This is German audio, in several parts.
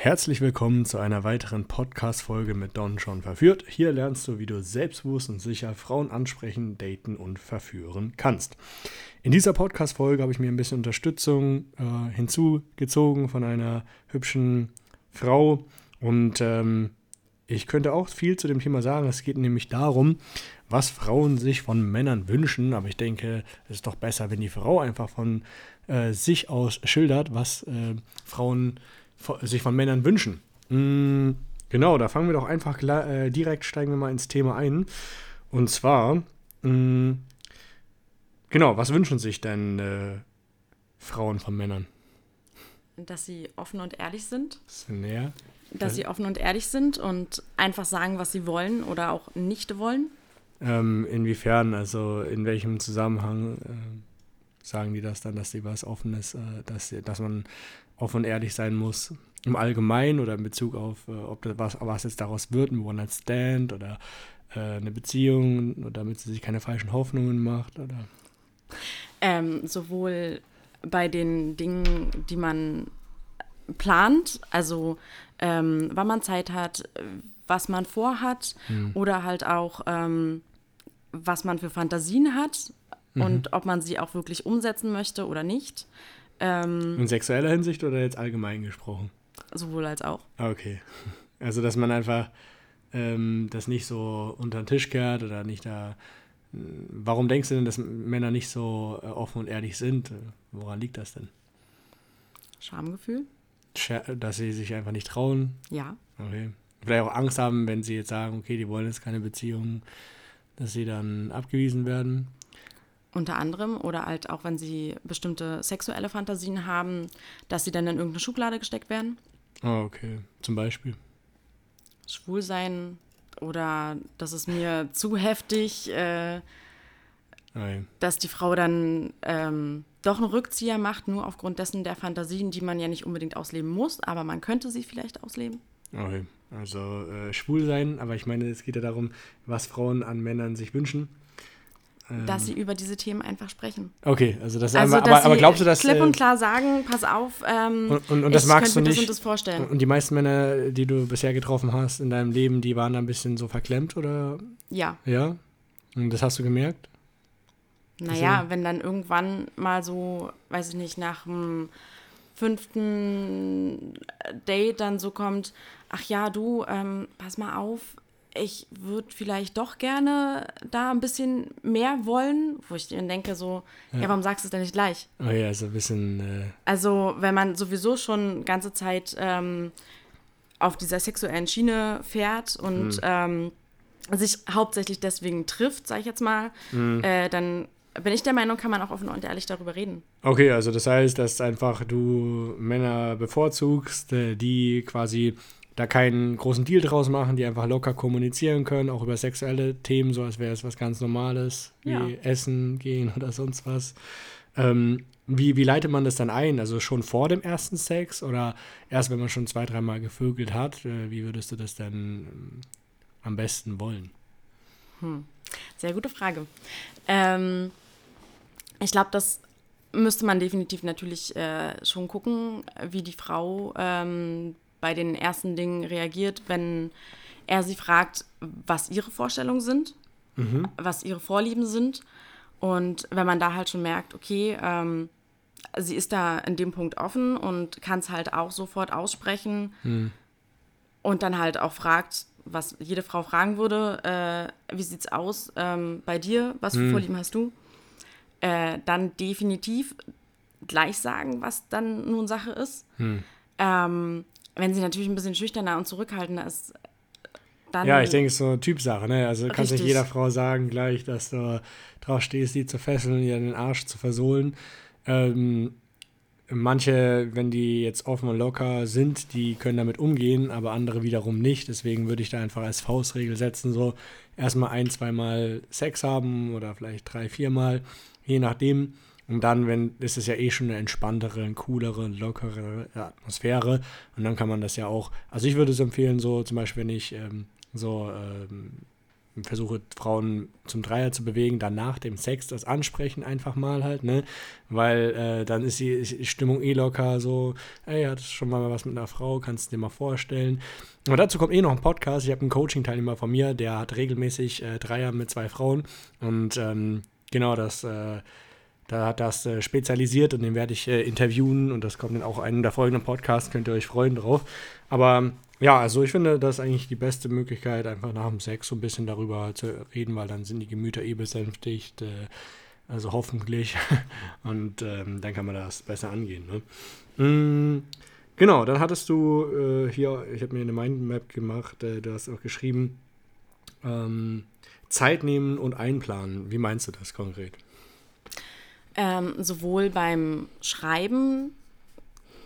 Herzlich willkommen zu einer weiteren Podcast-Folge mit Don schon verführt. Hier lernst du, wie du selbstbewusst und sicher Frauen ansprechen, daten und verführen kannst. In dieser Podcast-Folge habe ich mir ein bisschen Unterstützung äh, hinzugezogen von einer hübschen Frau und ähm, ich könnte auch viel zu dem Thema sagen. Es geht nämlich darum, was Frauen sich von Männern wünschen. Aber ich denke, es ist doch besser, wenn die Frau einfach von äh, sich aus schildert, was äh, Frauen sich von Männern wünschen. Mm, genau, da fangen wir doch einfach äh, direkt, steigen wir mal ins Thema ein. Und zwar, mm, genau, was wünschen sich denn äh, Frauen von Männern? Dass sie offen und ehrlich sind. Näher. Dass sie offen und ehrlich sind und einfach sagen, was sie wollen oder auch nicht wollen. Ähm, inwiefern, also in welchem Zusammenhang äh, sagen die das dann, dass sie was Offenes, äh, dass, dass man offen und ehrlich sein muss. Im Allgemeinen oder in Bezug auf, äh, ob das was, was jetzt daraus wird, ein One-Night-Stand oder äh, eine Beziehung, oder damit sie sich keine falschen Hoffnungen macht. Oder? Ähm, sowohl bei den Dingen, die man plant, also ähm, wann man Zeit hat, was man vorhat hm. oder halt auch, ähm, was man für Fantasien hat mhm. und ob man sie auch wirklich umsetzen möchte oder nicht. Ähm, In sexueller Hinsicht oder jetzt allgemein gesprochen? Sowohl als auch. Okay. Also, dass man einfach ähm, das nicht so unter den Tisch kehrt oder nicht da. Warum denkst du denn, dass Männer nicht so äh, offen und ehrlich sind? Woran liegt das denn? Schamgefühl. Dass sie sich einfach nicht trauen? Ja. Okay. Vielleicht auch Angst haben, wenn sie jetzt sagen, okay, die wollen jetzt keine Beziehung, dass sie dann abgewiesen werden. Unter anderem oder halt auch, wenn sie bestimmte sexuelle Fantasien haben, dass sie dann in irgendeine Schublade gesteckt werden. Ah, okay. Zum Beispiel. Schwul sein oder das ist mir zu heftig, äh, dass die Frau dann ähm, doch einen Rückzieher macht, nur aufgrund dessen der Fantasien, die man ja nicht unbedingt ausleben muss, aber man könnte sie vielleicht ausleben. Okay. Also äh, schwul sein, aber ich meine, es geht ja darum, was Frauen an Männern sich wünschen dass sie ähm. über diese Themen einfach sprechen. Okay, also das also, aber, aber glaubst du, dass klipp und äh, klar sagen, pass auf, ähm, und, und, und das magst du nicht. Das und das vorstellen. Und die meisten Männer, die du bisher getroffen hast in deinem Leben, die waren da ein bisschen so verklemmt oder? Ja. Ja. Und das hast du gemerkt? Naja, wenn dann irgendwann mal so, weiß ich nicht, nach dem fünften Date dann so kommt, ach ja, du, ähm, pass mal auf, ich würde vielleicht doch gerne da ein bisschen mehr wollen, wo ich dann denke so, ja, ja warum sagst du es denn nicht gleich? Oh ja, so ein bisschen. Äh also wenn man sowieso schon ganze Zeit ähm, auf dieser sexuellen Schiene fährt und hm. ähm, sich hauptsächlich deswegen trifft, sag ich jetzt mal, hm. äh, dann bin ich der Meinung, kann man auch offen und ehrlich darüber reden. Okay, also das heißt, dass einfach du Männer bevorzugst, äh, die quasi da keinen großen Deal draus machen, die einfach locker kommunizieren können, auch über sexuelle Themen, so als wäre es was ganz Normales, wie ja. Essen gehen oder sonst was. Ähm, wie, wie leitet man das dann ein? Also schon vor dem ersten Sex oder erst, wenn man schon zwei, dreimal gevögelt hat? Äh, wie würdest du das dann ähm, am besten wollen? Hm. Sehr gute Frage. Ähm, ich glaube, das müsste man definitiv natürlich äh, schon gucken, wie die Frau ähm, bei den ersten Dingen reagiert, wenn er sie fragt, was ihre Vorstellungen sind, mhm. was ihre Vorlieben sind. Und wenn man da halt schon merkt, okay, ähm, sie ist da in dem Punkt offen und kann es halt auch sofort aussprechen mhm. und dann halt auch fragt, was jede Frau fragen würde, äh, wie sieht's aus ähm, bei dir, was für mhm. Vorlieben hast du? Äh, dann definitiv gleich sagen, was dann nun Sache ist. Mhm. Ähm, wenn sie natürlich ein bisschen schüchterner und zurückhaltender ist, dann. Ja, ich denke, es ist so eine Typsache, ne? Also kannst nicht jeder Frau sagen gleich, dass du drauf stehst, sie zu fesseln und ihr den Arsch zu versohlen. Ähm, manche, wenn die jetzt offen und locker sind, die können damit umgehen, aber andere wiederum nicht. Deswegen würde ich da einfach als Faustregel setzen, so erstmal ein, zweimal Sex haben oder vielleicht drei, viermal, je nachdem. Und dann, wenn, ist es ja eh schon eine entspanntere, coolere, lockere Atmosphäre. Und dann kann man das ja auch, also ich würde es empfehlen, so zum Beispiel, wenn ich ähm, so ähm, versuche Frauen zum Dreier zu bewegen, dann nach dem Sex das ansprechen einfach mal halt, ne? Weil äh, dann ist die Stimmung eh locker, so, ey, hattest schon mal was mit einer Frau, kannst du dir mal vorstellen. Aber dazu kommt eh noch ein Podcast. Ich habe einen Coaching-Teilnehmer von mir, der hat regelmäßig äh, Dreier mit zwei Frauen und ähm, genau das. Äh, da hat das äh, spezialisiert und den werde ich äh, interviewen und das kommt dann auch in einem der folgenden Podcasts, könnt ihr euch freuen drauf. Aber ja, also ich finde, das ist eigentlich die beste Möglichkeit, einfach nach dem Sex so ein bisschen darüber zu reden, weil dann sind die Gemüter eh besänftigt, äh, also hoffentlich. und ähm, dann kann man das besser angehen. Ne? Mm, genau, dann hattest du äh, hier, ich habe mir eine Mindmap gemacht, äh, du hast auch geschrieben, ähm, Zeit nehmen und einplanen. Wie meinst du das konkret? Ähm, sowohl beim Schreiben,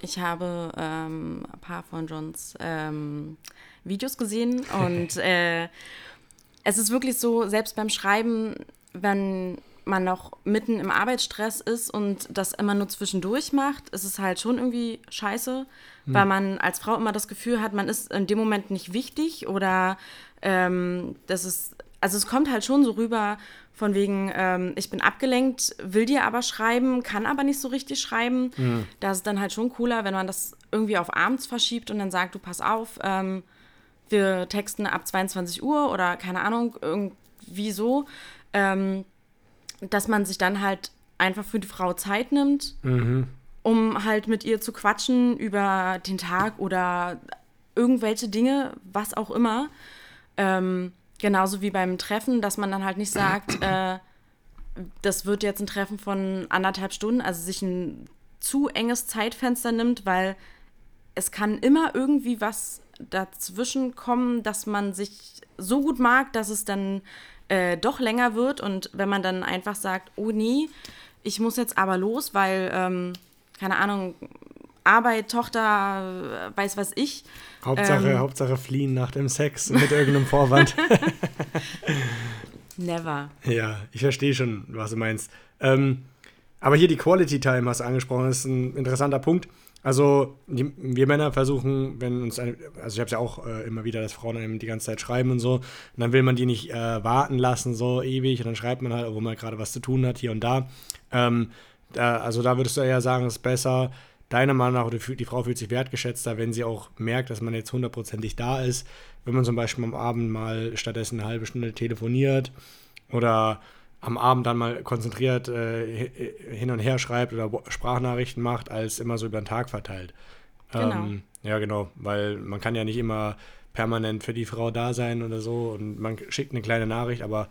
ich habe ähm, ein paar von Johns ähm, Videos gesehen und äh, es ist wirklich so, selbst beim Schreiben, wenn man noch mitten im Arbeitsstress ist und das immer nur zwischendurch macht, ist es halt schon irgendwie scheiße, hm. weil man als Frau immer das Gefühl hat, man ist in dem Moment nicht wichtig oder ähm, das ist, also es kommt halt schon so rüber, von wegen, ähm, ich bin abgelenkt, will dir aber schreiben, kann aber nicht so richtig schreiben. Mhm. Da ist es dann halt schon cooler, wenn man das irgendwie auf abends verschiebt und dann sagt, du pass auf, ähm, wir texten ab 22 Uhr oder keine Ahnung, irgendwie so, ähm, dass man sich dann halt einfach für die Frau Zeit nimmt, mhm. um halt mit ihr zu quatschen über den Tag oder irgendwelche Dinge, was auch immer. Ähm, Genauso wie beim Treffen, dass man dann halt nicht sagt, äh, das wird jetzt ein Treffen von anderthalb Stunden, also sich ein zu enges Zeitfenster nimmt, weil es kann immer irgendwie was dazwischen kommen, dass man sich so gut mag, dass es dann äh, doch länger wird. Und wenn man dann einfach sagt, oh nee, ich muss jetzt aber los, weil, ähm, keine Ahnung, Arbeit, Tochter, weiß was ich, Hauptsache, ähm, Hauptsache fliehen nach dem Sex mit irgendeinem Vorwand. Never. Ja, ich verstehe schon, was du meinst. Ähm, aber hier die Quality Time hast du angesprochen, ist ein interessanter Punkt. Also die, wir Männer versuchen, wenn uns eine, also ich habe es ja auch äh, immer wieder, dass Frauen einem die ganze Zeit schreiben und so, und dann will man die nicht äh, warten lassen so ewig und dann schreibt man halt, wo man gerade was zu tun hat hier und da. Ähm, da also da würdest du eher sagen, es ist besser, deiner Meinung nach, die, die Frau fühlt sich wertgeschätzter, wenn sie auch merkt, dass man jetzt hundertprozentig da ist. Wenn man zum Beispiel am Abend mal stattdessen eine halbe Stunde telefoniert oder am Abend dann mal konzentriert äh, hin und her schreibt oder Sprachnachrichten macht, als immer so über den Tag verteilt. Genau. Ähm, ja, genau, weil man kann ja nicht immer permanent für die Frau da sein oder so und man schickt eine kleine Nachricht, aber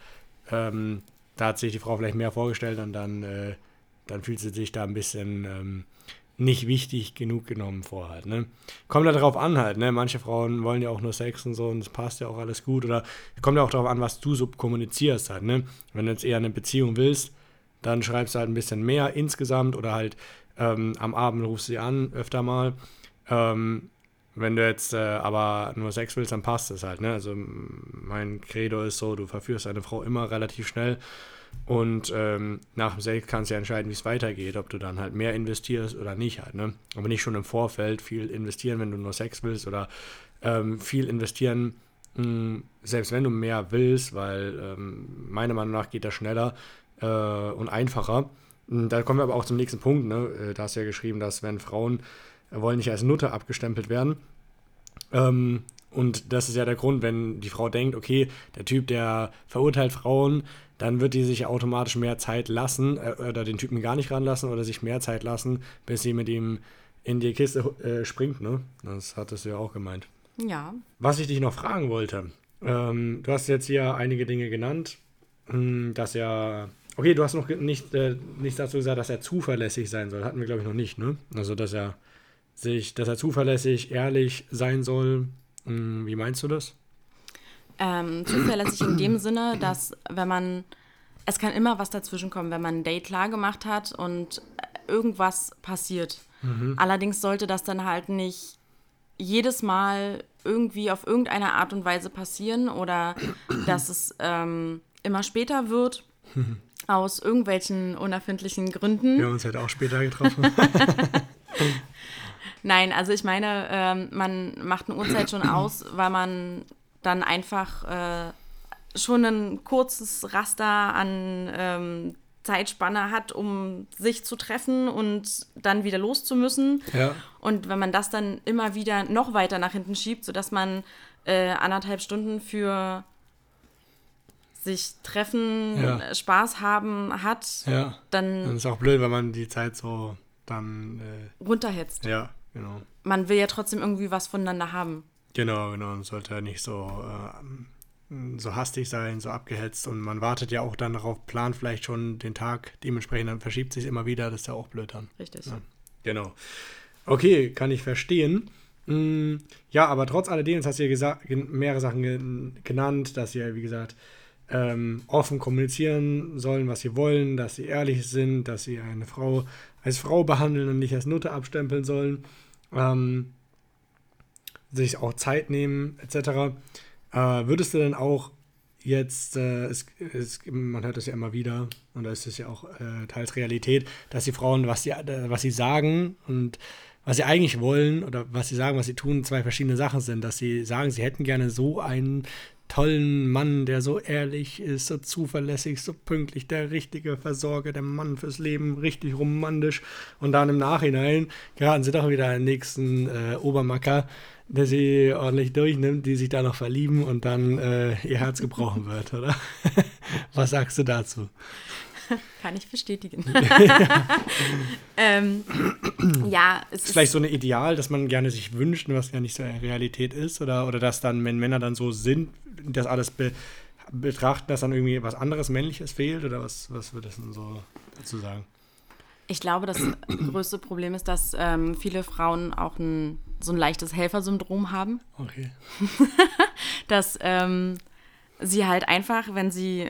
ähm, da hat sich die Frau vielleicht mehr vorgestellt und dann, äh, dann fühlt sie sich da ein bisschen ähm, nicht wichtig genug genommen vor halt, ne? Kommt ja darauf an halt, ne? Manche Frauen wollen ja auch nur Sex und so und es passt ja auch alles gut oder kommt ja auch darauf an, was du so kommunizierst halt, ne? Wenn du jetzt eher eine Beziehung willst, dann schreibst du halt ein bisschen mehr insgesamt oder halt ähm, am Abend rufst du sie an, öfter mal. Ähm, wenn du jetzt äh, aber nur Sex willst, dann passt es halt, ne? Also mein Credo ist so, du verführst eine Frau immer relativ schnell und ähm, nach dem Sex kannst du ja entscheiden, wie es weitergeht, ob du dann halt mehr investierst oder nicht halt. Ne? Aber nicht schon im Vorfeld viel investieren, wenn du nur Sex willst oder ähm, viel investieren, mh, hm, selbst wenn du mehr willst, weil ähm, meiner Meinung nach geht das schneller äh, und einfacher. Hm, da kommen wir aber auch zum nächsten Punkt. Ne? Äh, da hast du ja geschrieben, dass wenn Frauen äh, wollen nicht als Nutte abgestempelt werden, ähm, und das ist ja der Grund, wenn die Frau denkt, okay, der Typ, der verurteilt Frauen, dann wird die sich automatisch mehr Zeit lassen äh, oder den Typen gar nicht ranlassen oder sich mehr Zeit lassen, bis sie mit ihm in die Kiste äh, springt. Ne? Das hattest du ja auch gemeint. Ja. Was ich dich noch fragen wollte, ähm, du hast jetzt hier einige Dinge genannt, hm, dass er. Okay, du hast noch nicht, äh, nichts dazu gesagt, dass er zuverlässig sein soll. Hatten wir, glaube ich, noch nicht, ne? Also, dass er sich, dass er zuverlässig, ehrlich sein soll. Hm, wie meinst du das? Ähm, zuverlässig in dem Sinne, dass wenn man, es kann immer was dazwischen kommen, wenn man ein Date klar gemacht hat und irgendwas passiert. Mhm. Allerdings sollte das dann halt nicht jedes Mal irgendwie auf irgendeine Art und Weise passieren oder dass es ähm, immer später wird. aus irgendwelchen unerfindlichen Gründen. Wir haben uns halt auch später getroffen. Nein, also ich meine, ähm, man macht eine Uhrzeit schon aus, weil man dann einfach äh, schon ein kurzes Raster an ähm, Zeitspanne hat, um sich zu treffen und dann wieder los zu müssen. Ja. Und wenn man das dann immer wieder noch weiter nach hinten schiebt, sodass man äh, anderthalb Stunden für sich treffen, Ja. Spaß haben hat, Ja. dann Dann ist auch blöd, wenn man die Zeit so dann, äh, runterhetzt. ja, genau. Man will ja trotzdem irgendwie was voneinander haben. Genau, genau. Und sollte ja nicht so, äh, so hastig sein, so abgehetzt. Und man wartet ja auch dann darauf, plant vielleicht schon den Tag. Dementsprechend dann verschiebt sich immer wieder. Das ist ja auch blöd dann. Richtig. Ja. Genau. Okay, kann ich verstehen. Mm, Ja, aber trotz alledem, jetzt hast du ja mehrere Sachen gen- genannt, dass sie ja, wie gesagt, ähm, offen kommunizieren sollen, was sie wollen, dass sie ehrlich sind, dass sie eine Frau als Frau behandeln und nicht als Nutte abstempeln sollen, ähm, sich auch Zeit nehmen, etc. Äh, würdest du denn auch jetzt, äh, es, es, man hört das ja immer wieder, und da ist es ja auch äh, teils Realität, dass die Frauen, was sie, äh, was sie sagen und was sie eigentlich wollen oder was sie sagen, was sie tun, zwei verschiedene Sachen sind. Dass sie sagen, sie hätten gerne so einen tollen Mann, der so ehrlich ist, so zuverlässig, so pünktlich, der richtige Versorger, der Mann fürs Leben, richtig romantisch. Und dann im Nachhinein geraten sie doch wieder an den nächsten äh, Obermacker, der sie ordentlich durchnimmt, die sich da noch verlieben und dann äh, ihr Herz gebrochen wird, oder? Was sagst du dazu? Kann ich bestätigen. ähm, ja, es Ist ist, vielleicht so ein Ideal, das man gerne sich wünscht, was ja nicht so Realität ist, oder, oder dass dann, wenn Männer dann so sind, das alles be betrachten, dass dann irgendwie was anderes Männliches fehlt, oder was, was würdest du denn so dazu sagen? Ich glaube, das größte Problem ist, dass ähm, viele Frauen auch ein, so ein leichtes Helfersyndrom haben. Okay. dass ähm, sie halt einfach, wenn sie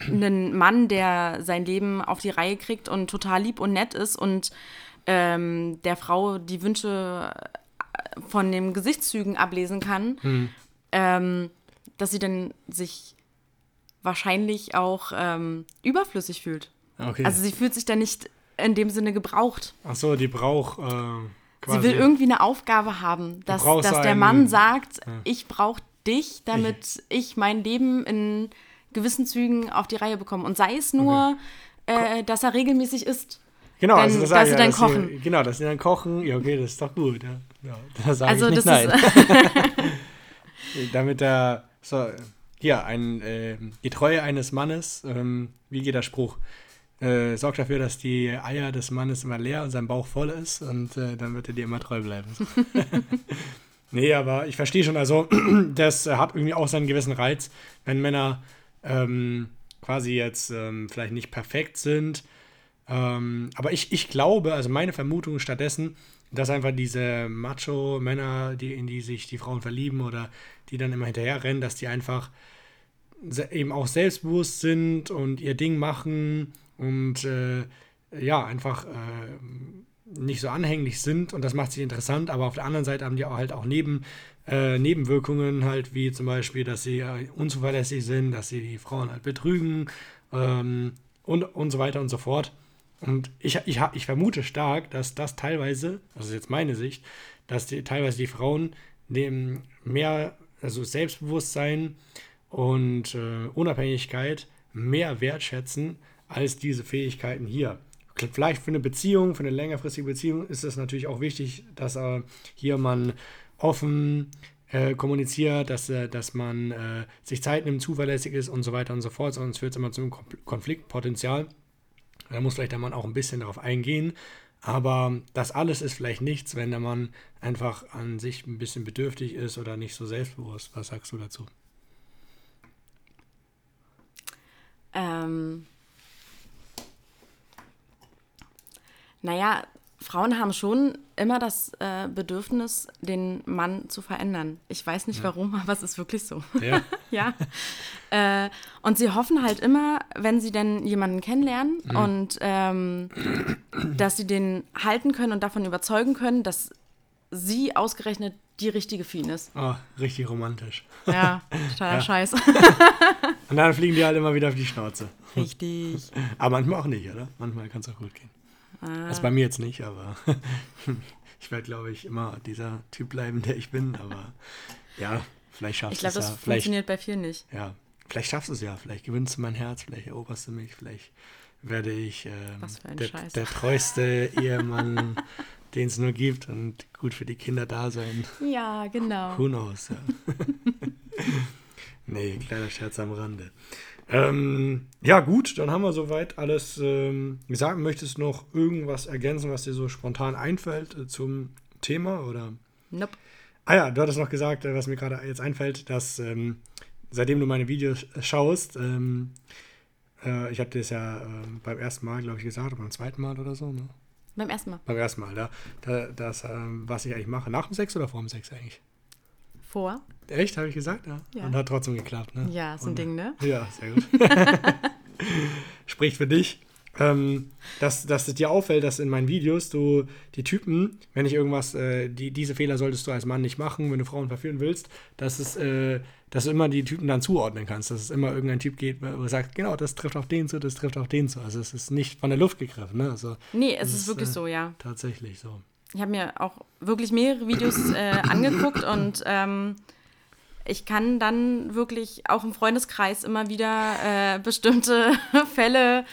einen Mann, der sein Leben auf die Reihe kriegt und total lieb und nett ist und ähm, der Frau die Wünsche von den Gesichtszügen ablesen kann, ähm, dass sie dann sich wahrscheinlich auch ähm, überflüssig fühlt. Okay. Also sie fühlt sich dann nicht in dem Sinne gebraucht. Ach so, die braucht äh, quasi. Sie will irgendwie eine Aufgabe haben, dass, dass der einen- Mann sagt, ich brauche dich, damit ich mein Leben in gewissen Zügen auf die Reihe bekomme. Und sei es nur, äh, dass er regelmäßig isst. Genau, Dann- also das dass sie ich dann ja, dass kochen. Sie, genau, dass sie dann kochen. Ja, okay, das ist doch gut. Ja, ja da sage Also ich nicht das nein. Damit der, so, hier, ein, äh, die Treue eines Mannes, ähm, wie geht der Spruch? Äh, sorgt dafür, dass die Eier des Mannes immer leer und sein Bauch voll ist und äh, dann wird er dir immer treu bleiben. nee, aber ich verstehe schon, also das hat irgendwie auch seinen gewissen Reiz, wenn Männer ähm, quasi jetzt ähm, vielleicht nicht perfekt sind. Ähm, aber ich, ich glaube, also meine Vermutung stattdessen, dass einfach diese Macho-Männer, die, in die sich die Frauen verlieben oder die dann immer hinterher rennen, dass die einfach eben auch selbstbewusst sind und ihr Ding machen und äh, ja, einfach äh, nicht so anhänglich sind und das macht sie interessant, aber auf der anderen Seite haben die auch halt auch Neben, äh, Nebenwirkungen halt, wie zum Beispiel, dass sie äh, unzuverlässig sind, dass sie die Frauen halt betrügen ähm, und, und so weiter und so fort. Und ich, ich, ich vermute stark, dass das teilweise, das ist jetzt meine Sicht, dass die, teilweise die Frauen dem mehr, also Selbstbewusstsein und äh, Unabhängigkeit mehr wertschätzen als diese Fähigkeiten hier. Vielleicht für eine Beziehung, für eine längerfristige Beziehung ist es natürlich auch wichtig, dass äh, hier man offen äh, kommuniziert, dass, äh, dass man äh, sich Zeit nimmt, zuverlässig ist und so weiter und so fort, sonst führt es immer zum Konfl- Konfliktpotenzial. Da muss vielleicht der Mann auch ein bisschen darauf eingehen. Aber das alles ist vielleicht nichts, wenn der Mann einfach an sich ein bisschen bedürftig ist oder nicht so selbstbewusst. Was sagst du dazu? Ähm, naja, Frauen haben schon immer das äh, Bedürfnis, den Mann zu verändern. Ich weiß nicht warum, aber es ist wirklich so. Ja. ja. Äh, und sie hoffen halt immer, wenn sie denn jemanden kennenlernen und ähm, dass sie den halten können und davon überzeugen können, dass sie ausgerechnet die richtige für ihn ist. Oh, richtig romantisch. Ja, totaler Ja. Scheiß. Und dann fliegen die halt immer wieder auf die Schnauze. Richtig. Aber manchmal auch nicht, oder? Manchmal kann es auch gut gehen. Ah. Das ist bei mir jetzt nicht, aber ich werde, glaube ich, immer dieser Typ bleiben, der ich bin. Aber ja, vielleicht schaffst Ich du glaube, es das ja. Vielleicht, funktioniert bei vielen nicht. ja, vielleicht schaffst du es ja, vielleicht gewinnst du mein Herz, vielleicht eroberst du mich, vielleicht werde ich äh, der, der, treueste Ehemann, den es nur gibt und gut für die Kinder da sein. Ja, genau. Who knows, ja. nee, kleiner Scherz am Rande. Ähm, ja, gut, dann haben wir soweit alles ähm, gesagt. Möchtest du noch irgendwas ergänzen, was dir so spontan einfällt äh, zum Thema? Oder? Nope. Ah ja, du hattest noch gesagt, äh, was mir gerade jetzt einfällt, dass ähm, seitdem du meine Videos schaust, ähm, äh, ich habe dir das ja äh, beim ersten Mal, glaube ich, gesagt, oder beim zweiten Mal oder so, ne? Beim ersten Mal. Beim ersten Mal, ja. Da, das, ähm, was ich eigentlich mache. Nach dem Sex oder vor dem Sex eigentlich? Vor. Echt, habe ich gesagt? Ja. ja. Und hat trotzdem geklappt, ne? Ja, ist ein Und, Ding, ne? Ja, sehr gut. Spricht für dich ähm, dass, dass es dir auffällt, dass in meinen Videos du die Typen, wenn ich irgendwas, äh, die, diese Fehler solltest du als Mann nicht machen, wenn du Frauen verführen willst, dass es, äh, dass du immer die Typen dann zuordnen kannst, dass es immer irgendein Typ geht, wo du sagst, genau, das trifft auf den zu, das trifft auf den zu. Also es ist nicht von der Luft gegriffen, ne? Also, nee, es ist, ist wirklich äh, so, ja. Tatsächlich so. Ich habe mir auch wirklich mehrere Videos äh, angeguckt und ähm, ich kann dann wirklich auch im Freundeskreis immer wieder äh, bestimmte Fälle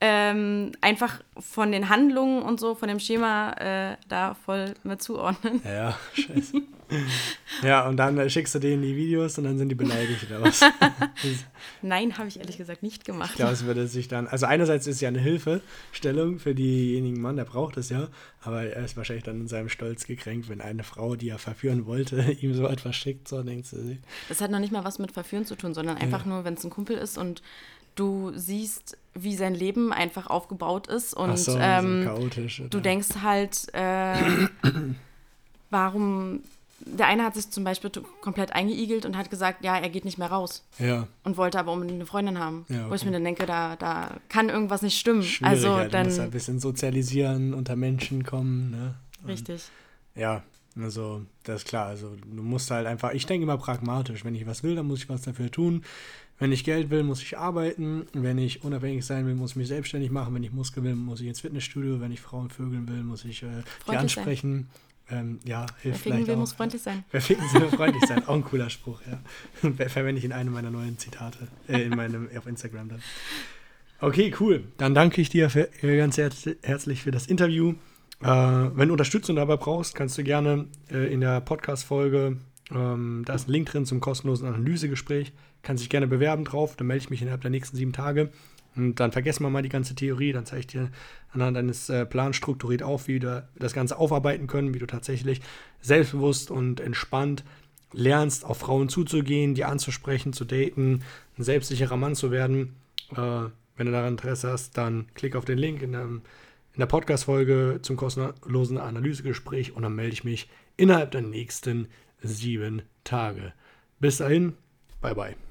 ähm, einfach von den Handlungen und so, von dem Schema äh, da voll mit zuordnen. Ja, scheiße. Ja, und dann äh, schickst du denen die Videos und dann sind die beleidigt oder was? Nein, habe ich ehrlich gesagt nicht gemacht. Ich glaube, es würde sich dann, also einerseits ist es ja eine Hilfestellung für diejenigen Mann, der braucht es ja, aber er ist wahrscheinlich dann in seinem Stolz gekränkt, wenn eine Frau, die er verführen wollte, ihm so etwas schickt, so denkst du. Das hat noch nicht mal was mit Verführen zu tun, sondern einfach ja. nur, wenn es ein Kumpel ist und du siehst, wie sein Leben einfach aufgebaut ist und so, ähm, so chaotisch, du denkst halt, äh, warum der eine hat sich zum Beispiel komplett eingeigelt und hat gesagt, ja, er geht nicht mehr raus. Ja. Und wollte aber unbedingt eine Freundin haben. Ja, okay. Wo ich mir dann denke, da, da kann irgendwas nicht stimmen. Schwierig, also ja, dann muss ein bisschen sozialisieren, unter Menschen kommen. Ne? Richtig. ja, also das ist klar. Also du musst halt einfach, ich denke immer pragmatisch, wenn ich was will, dann muss ich was dafür tun. Wenn ich Geld will, muss ich arbeiten. Wenn ich unabhängig sein will, muss ich mich selbstständig machen. Wenn ich Muskel will, muss ich ins Fitnessstudio. Wenn ich Frauen vögeln will, muss ich äh, die ansprechen. Ähm, ja, hilft Wer vielleicht will, auch. muss freundlich sein. Wer ficken will, freundlich sein. Auch ein cooler Spruch, ja. Verwende ich in einem meiner neuen Zitate, äh, in meinem, auf Instagram dann. Okay, cool. Dann danke ich dir für, äh, ganz herz herzlich für das Interview. Äh, wenn du Unterstützung dabei brauchst, kannst du gerne äh, in der Podcast-Folge, ähm, da ist ein Link drin zum kostenlosen Analysegespräch, kann sich gerne bewerben drauf, dann melde ich mich innerhalb der nächsten sieben Tage. Und dann vergessen wir mal die ganze Theorie, dann zeige ich dir anhand deines äh, Plans strukturiert auf, wie wir das Ganze aufarbeiten können, wie du tatsächlich selbstbewusst und entspannt lernst, auf Frauen zuzugehen, die anzusprechen, zu daten, ein selbstsicherer Mann zu werden. Äh, wenn du daran Interesse hast, dann klick auf den Link in, dem, in der Podcast-Folge zum kostenlosen Analysegespräch und dann melde ich mich innerhalb der nächsten sieben Tage. Bis dahin, bye bye.